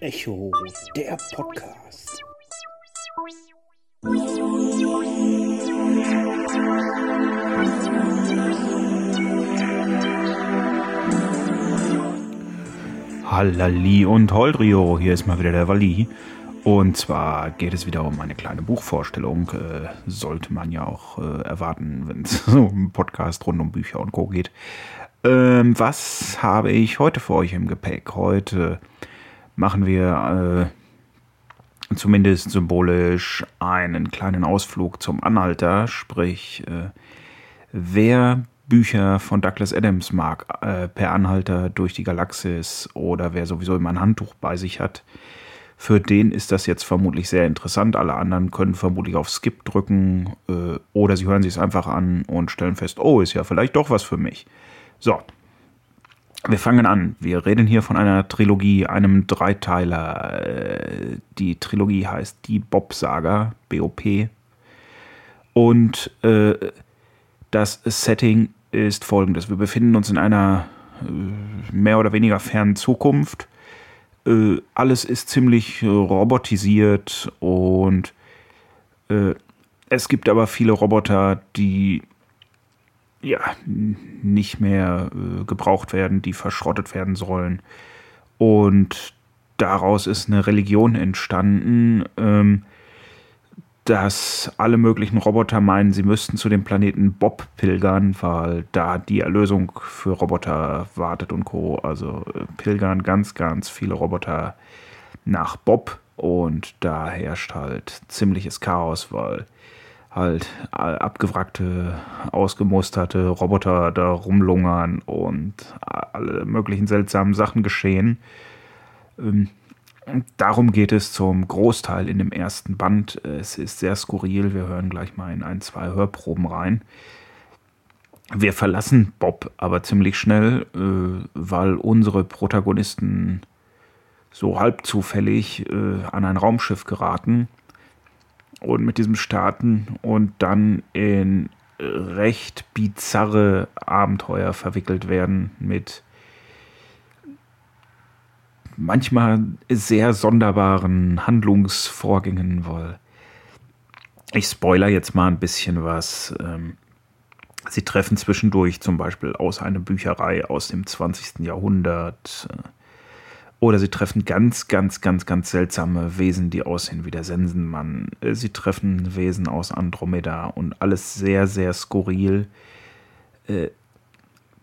Echo, der Podcast. Hallali und Holdrio, hier ist mal wieder der Walli. Und zwar geht es wieder um eine kleine Buchvorstellung. Äh, sollte man ja auch äh, erwarten, wenn es so um Podcast rund um Bücher und Co. geht. Ähm, was habe ich heute für euch im Gepäck? Heute machen wir äh, zumindest symbolisch einen kleinen Ausflug zum Anhalter. Sprich, äh, wer Bücher von Douglas Adams mag, äh, per Anhalter durch die Galaxis oder wer sowieso immer ein Handtuch bei sich hat, für den ist das jetzt vermutlich sehr interessant. Alle anderen können vermutlich auf Skip drücken äh, oder sie hören sich es einfach an und stellen fest, oh, ist ja vielleicht doch was für mich. So, wir fangen an. Wir reden hier von einer Trilogie, einem Dreiteiler. Äh, die Trilogie heißt Die Bob-Saga, BOP. Und äh, das Setting ist folgendes. Wir befinden uns in einer äh, mehr oder weniger fernen Zukunft äh, alles ist ziemlich robotisiert und es gibt aber viele Roboter, die ja nicht mehr äh, gebraucht werden, die verschrottet werden sollen. Und daraus ist eine Religion entstanden. Ähm, dass alle möglichen Roboter meinen, sie müssten zu dem Planeten Bob pilgern, weil da die Erlösung für Roboter wartet und Co. Also äh, pilgern ganz, ganz viele Roboter nach Bob und da herrscht halt ziemliches Chaos, weil halt abgewrackte, ausgemusterte Roboter da rumlungern und alle möglichen seltsamen Sachen geschehen. Ähm, Darum geht es zum Großteil in dem ersten Band. Es ist sehr skurril. Wir hören gleich mal in ein, zwei Hörproben rein. Wir verlassen Bob aber ziemlich schnell, äh, weil unsere Protagonisten so halb zufällig äh, an ein Raumschiff geraten und mit diesem starten und dann in recht bizarre Abenteuer verwickelt werden mit manchmal sehr sonderbaren Handlungsvorgängen, weil ich spoiler jetzt mal ein bisschen was. Ähm, sie treffen zwischendurch zum Beispiel aus einer Bücherei aus dem 20. Jahrhundert. Oder sie treffen ganz, ganz, ganz, ganz seltsame Wesen, die aussehen wie der Sensenmann. Äh, sie treffen Wesen aus Andromeda und alles sehr, sehr skurril. Äh,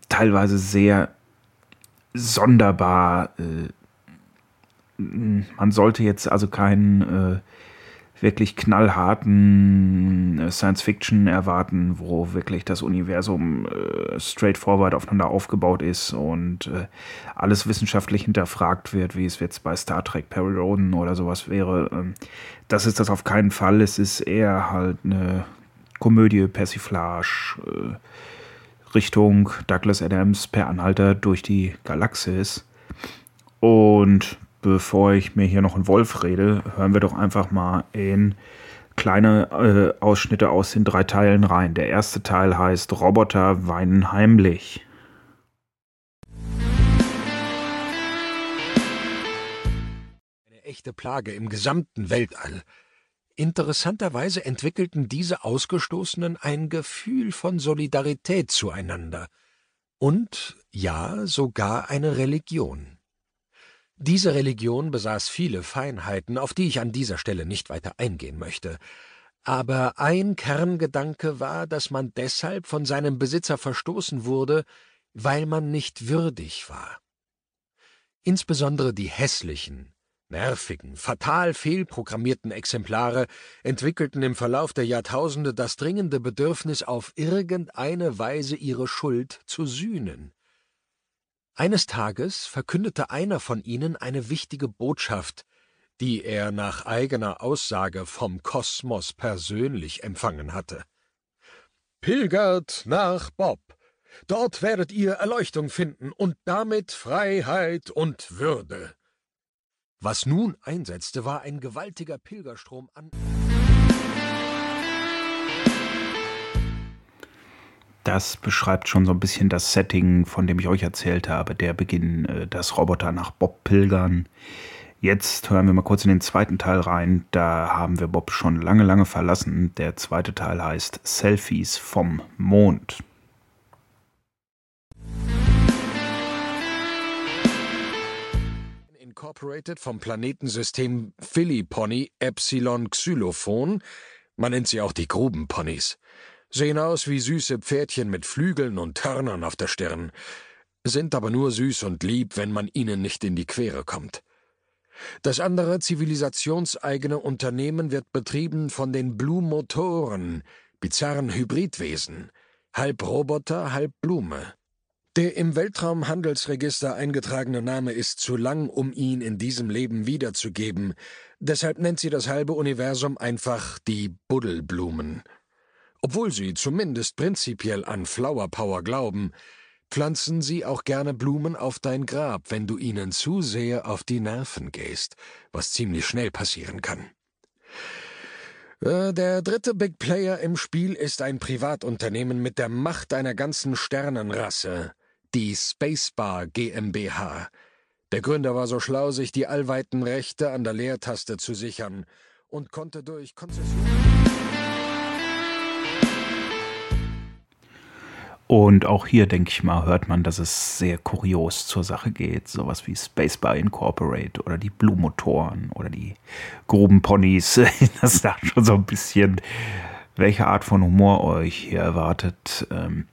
teilweise sehr sonderbar. Äh, man sollte jetzt also keinen äh, wirklich knallharten äh, Science Fiction erwarten, wo wirklich das Universum äh, straightforward aufeinander aufgebaut ist und äh, alles wissenschaftlich hinterfragt wird, wie es jetzt bei Star Trek Perry Roden oder sowas wäre. Ähm, das ist das auf keinen Fall. Es ist eher halt eine Komödie, Persiflage, äh, Richtung Douglas Adams per Anhalter durch die Galaxis. Und bevor ich mir hier noch einen Wolf rede, hören wir doch einfach mal in kleine äh, Ausschnitte aus den drei Teilen rein. Der erste Teil heißt Roboter weinen heimlich. Eine echte Plage im gesamten Weltall. Interessanterweise entwickelten diese Ausgestoßenen ein Gefühl von Solidarität zueinander und ja sogar eine Religion. Diese Religion besaß viele Feinheiten, auf die ich an dieser Stelle nicht weiter eingehen möchte. Aber ein Kerngedanke war, dass man deshalb von seinem Besitzer verstoßen wurde, weil man nicht würdig war. Insbesondere die hässlichen, nervigen, fatal fehlprogrammierten Exemplare entwickelten im Verlauf der Jahrtausende das dringende Bedürfnis, auf irgendeine Weise ihre Schuld zu sühnen. Eines Tages verkündete einer von ihnen eine wichtige Botschaft, die er nach eigener Aussage vom Kosmos persönlich empfangen hatte. Pilgert nach Bob. Dort werdet ihr Erleuchtung finden und damit Freiheit und Würde. Was nun einsetzte, war ein gewaltiger Pilgerstrom an Das beschreibt schon so ein bisschen das Setting, von dem ich euch erzählt habe. Der Beginn, äh, dass Roboter nach Bob pilgern. Jetzt hören wir mal kurz in den zweiten Teil rein. Da haben wir Bob schon lange, lange verlassen. Der zweite Teil heißt Selfies vom Mond. Incorporated vom Planetensystem Philly-Pony Epsilon Xylophon. Man nennt sie auch die Grubenponys. Sehen aus wie süße Pferdchen mit Flügeln und Hörnern auf der Stirn, sind aber nur süß und lieb, wenn man ihnen nicht in die Quere kommt. Das andere zivilisationseigene Unternehmen wird betrieben von den Blue Motoren, bizarren Hybridwesen, halb Roboter, halb Blume. Der im Weltraumhandelsregister eingetragene Name ist zu lang, um ihn in diesem Leben wiederzugeben, deshalb nennt sie das halbe Universum einfach die Buddelblumen. Obwohl sie zumindest prinzipiell an Flower Power glauben, pflanzen sie auch gerne Blumen auf dein Grab, wenn du ihnen zu sehr auf die Nerven gehst, was ziemlich schnell passieren kann. Äh, der dritte Big Player im Spiel ist ein Privatunternehmen mit der Macht einer ganzen Sternenrasse die Spacebar GmbH. Der Gründer war so schlau, sich die allweiten Rechte an der Leertaste zu sichern und konnte durch Konzession. Und auch hier, denke ich mal, hört man, dass es sehr kurios zur Sache geht. Sowas wie Spacebar Incorporate oder die Blue-Motoren oder die Grubenponys. Das sagt schon so ein bisschen, welche Art von Humor euch hier erwartet. Ähm,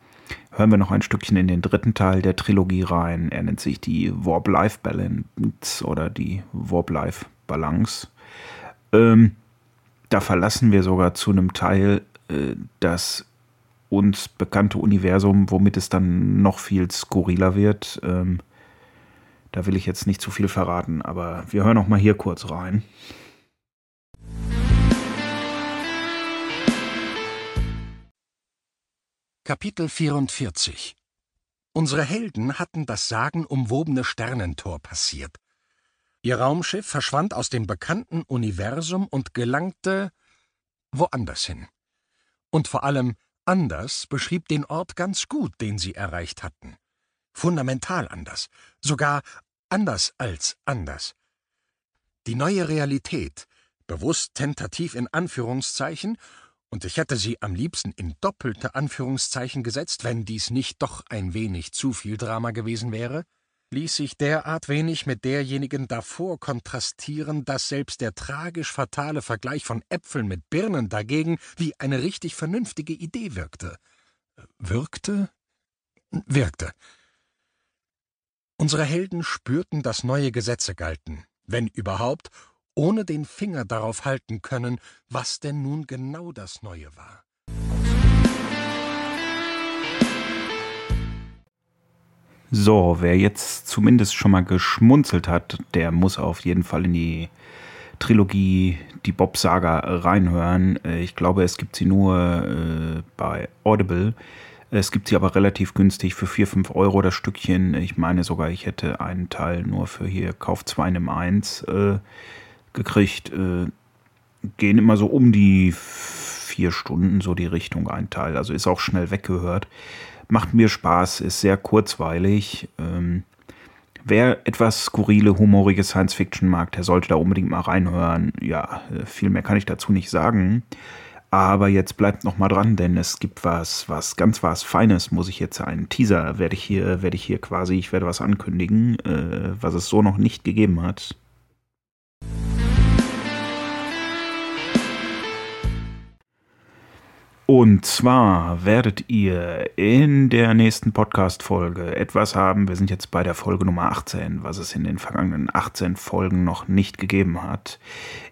hören wir noch ein Stückchen in den dritten Teil der Trilogie rein. Er nennt sich die Warp-Life-Balance oder die Warp-Life-Balance. Ähm, da verlassen wir sogar zu einem Teil äh, das uns bekannte Universum, womit es dann noch viel skurriler wird. Ähm, da will ich jetzt nicht zu viel verraten, aber wir hören noch mal hier kurz rein. Kapitel 44 Unsere Helden hatten das sagenumwobene Sternentor passiert. Ihr Raumschiff verschwand aus dem bekannten Universum und gelangte woanders hin. Und vor allem anders beschrieb den Ort ganz gut, den sie erreicht hatten. Fundamental anders, sogar anders als anders. Die neue Realität, bewusst tentativ in Anführungszeichen, und ich hätte sie am liebsten in doppelte Anführungszeichen gesetzt, wenn dies nicht doch ein wenig zu viel Drama gewesen wäre, ließ sich derart wenig mit derjenigen davor kontrastieren, dass selbst der tragisch fatale Vergleich von Äpfeln mit Birnen dagegen wie eine richtig vernünftige Idee wirkte. Wirkte? Wirkte. Unsere Helden spürten, dass neue Gesetze galten, wenn überhaupt, ohne den Finger darauf halten können, was denn nun genau das Neue war. So, wer jetzt zumindest schon mal geschmunzelt hat, der muss auf jeden Fall in die Trilogie, die Bob-Saga reinhören. Äh, ich glaube, es gibt sie nur äh, bei Audible. Es gibt sie aber relativ günstig für 4, 5 Euro das Stückchen. Ich meine sogar, ich hätte einen Teil nur für hier Kauf 2 in 1 äh, gekriegt. Äh, gehen immer so um die vier Stunden, so die Richtung ein Teil. Also ist auch schnell weggehört. Macht mir Spaß, ist sehr kurzweilig. Ähm, wer etwas skurrile, humorige Science Fiction mag, der sollte da unbedingt mal reinhören. Ja, äh, viel mehr kann ich dazu nicht sagen. Aber jetzt bleibt noch mal dran, denn es gibt was, was ganz was Feines. Muss ich jetzt einen Teaser werde ich hier, werde ich hier quasi, ich werde was ankündigen, äh, was es so noch nicht gegeben hat. Und zwar werdet ihr in der nächsten Podcast-Folge etwas haben. Wir sind jetzt bei der Folge Nummer 18, was es in den vergangenen 18 Folgen noch nicht gegeben hat.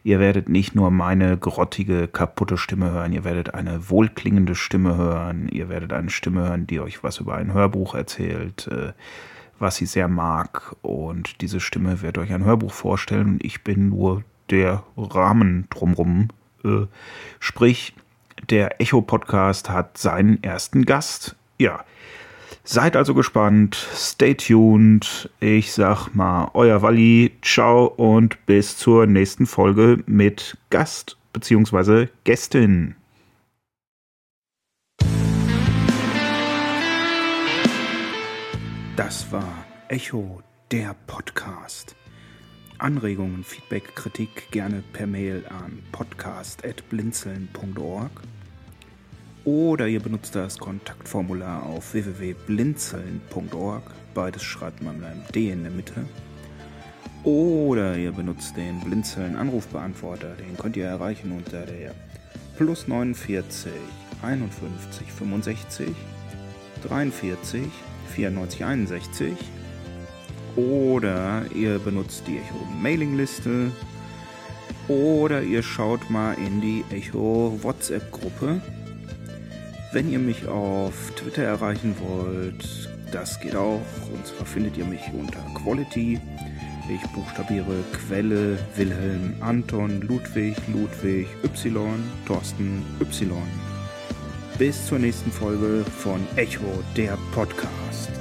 Ihr werdet nicht nur meine grottige, kaputte Stimme hören, ihr werdet eine wohlklingende Stimme hören. Ihr werdet eine Stimme hören, die euch was über ein Hörbuch erzählt, äh, was sie sehr mag. Und diese Stimme wird euch ein Hörbuch vorstellen ich bin nur der Rahmen drumrum. Äh, sprich, der Echo-Podcast hat seinen ersten Gast. Ja, seid also gespannt, stay tuned. Ich sag mal, euer Walli, ciao und bis zur nächsten Folge mit Gast bzw. Gästin. Das war Echo, der Podcast. Anregungen, Feedback, Kritik gerne per Mail an podcast.blinzeln.org oder ihr benutzt das Kontaktformular auf www.blinzeln.org. Beides schreibt man mit einem D in der Mitte. Oder ihr benutzt den Blinzeln Anrufbeantworter. Den könnt ihr erreichen unter der plus 49 51 65 43 94 61. Oder ihr benutzt die Echo Mailingliste. Oder ihr schaut mal in die Echo WhatsApp Gruppe. Wenn ihr mich auf Twitter erreichen wollt, das geht auch. Und zwar findet ihr mich unter Quality. Ich buchstabiere Quelle, Wilhelm, Anton, Ludwig, Ludwig, Y, Thorsten, Y. Bis zur nächsten Folge von Echo, der Podcast.